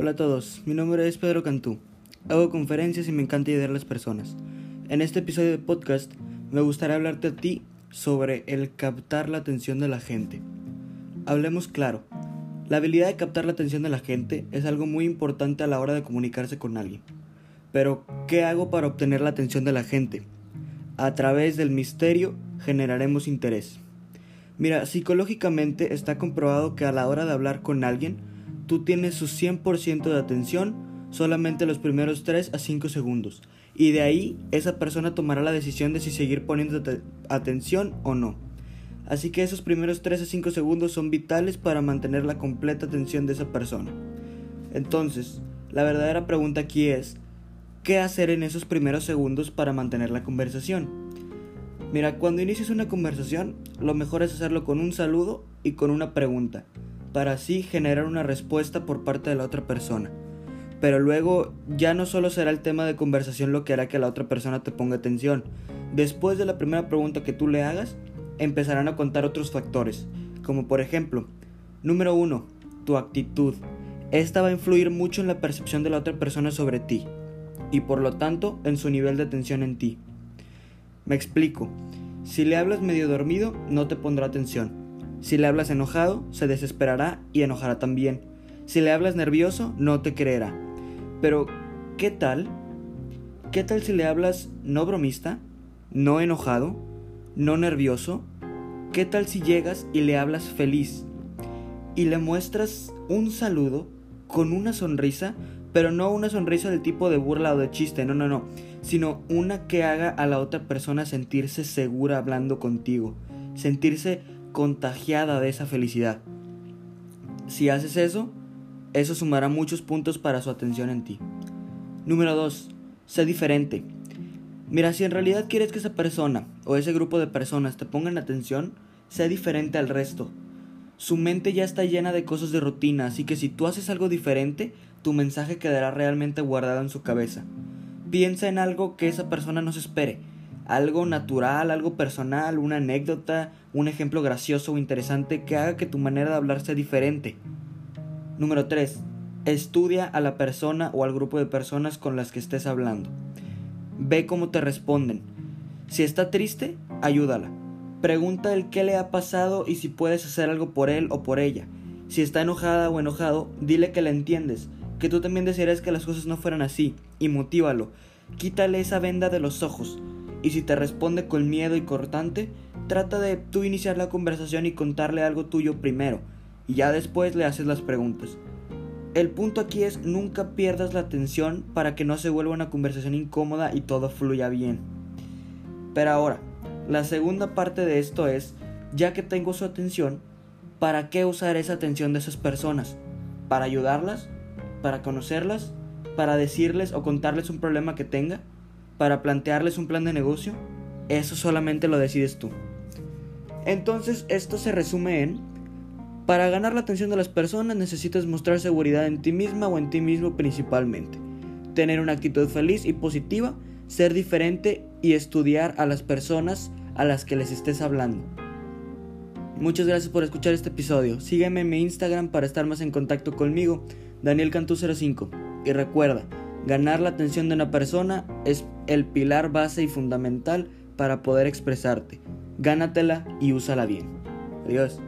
Hola a todos, mi nombre es Pedro Cantú. Hago conferencias y me encanta ayudar a las personas. En este episodio de podcast me gustaría hablarte a ti sobre el captar la atención de la gente. Hablemos claro, la habilidad de captar la atención de la gente es algo muy importante a la hora de comunicarse con alguien. Pero, ¿qué hago para obtener la atención de la gente? A través del misterio generaremos interés. Mira, psicológicamente está comprobado que a la hora de hablar con alguien, tú tienes su 100% de atención solamente los primeros 3 a 5 segundos. Y de ahí esa persona tomará la decisión de si seguir poniendo atención o no. Así que esos primeros 3 a 5 segundos son vitales para mantener la completa atención de esa persona. Entonces, la verdadera pregunta aquí es, ¿qué hacer en esos primeros segundos para mantener la conversación? Mira, cuando inicies una conversación, lo mejor es hacerlo con un saludo y con una pregunta para así generar una respuesta por parte de la otra persona. Pero luego ya no solo será el tema de conversación lo que hará que la otra persona te ponga atención. Después de la primera pregunta que tú le hagas, empezarán a contar otros factores, como por ejemplo, número 1, tu actitud. Esta va a influir mucho en la percepción de la otra persona sobre ti y por lo tanto en su nivel de atención en ti. Me explico. Si le hablas medio dormido, no te pondrá atención. Si le hablas enojado, se desesperará y enojará también. Si le hablas nervioso, no te creerá. Pero, ¿qué tal? ¿Qué tal si le hablas no bromista, no enojado, no nervioso? ¿Qué tal si llegas y le hablas feliz? Y le muestras un saludo con una sonrisa, pero no una sonrisa del tipo de burla o de chiste, no, no, no, sino una que haga a la otra persona sentirse segura hablando contigo, sentirse contagiada de esa felicidad. Si haces eso, eso sumará muchos puntos para su atención en ti. Número 2. Sé diferente. Mira, si en realidad quieres que esa persona o ese grupo de personas te pongan atención, sé diferente al resto. Su mente ya está llena de cosas de rutina, así que si tú haces algo diferente, tu mensaje quedará realmente guardado en su cabeza. Piensa en algo que esa persona no se espere, algo natural, algo personal, una anécdota, un ejemplo gracioso o interesante que haga que tu manera de hablar sea diferente. Número 3. Estudia a la persona o al grupo de personas con las que estés hablando. Ve cómo te responden. Si está triste, ayúdala. Pregunta el qué le ha pasado y si puedes hacer algo por él o por ella. Si está enojada o enojado, dile que la entiendes, que tú también desearías que las cosas no fueran así, y motívalo. Quítale esa venda de los ojos. Y si te responde con miedo y cortante, trata de tú iniciar la conversación y contarle algo tuyo primero, y ya después le haces las preguntas. El punto aquí es nunca pierdas la atención para que no se vuelva una conversación incómoda y todo fluya bien. Pero ahora, la segunda parte de esto es, ya que tengo su atención, ¿para qué usar esa atención de esas personas? ¿Para ayudarlas? ¿Para conocerlas? ¿Para decirles o contarles un problema que tenga? Para plantearles un plan de negocio, eso solamente lo decides tú. Entonces esto se resume en, para ganar la atención de las personas necesitas mostrar seguridad en ti misma o en ti mismo principalmente, tener una actitud feliz y positiva, ser diferente y estudiar a las personas a las que les estés hablando. Muchas gracias por escuchar este episodio. Sígueme en mi Instagram para estar más en contacto conmigo, Daniel 05 Y recuerda, Ganar la atención de una persona es el pilar base y fundamental para poder expresarte. Gánatela y úsala bien. Adiós.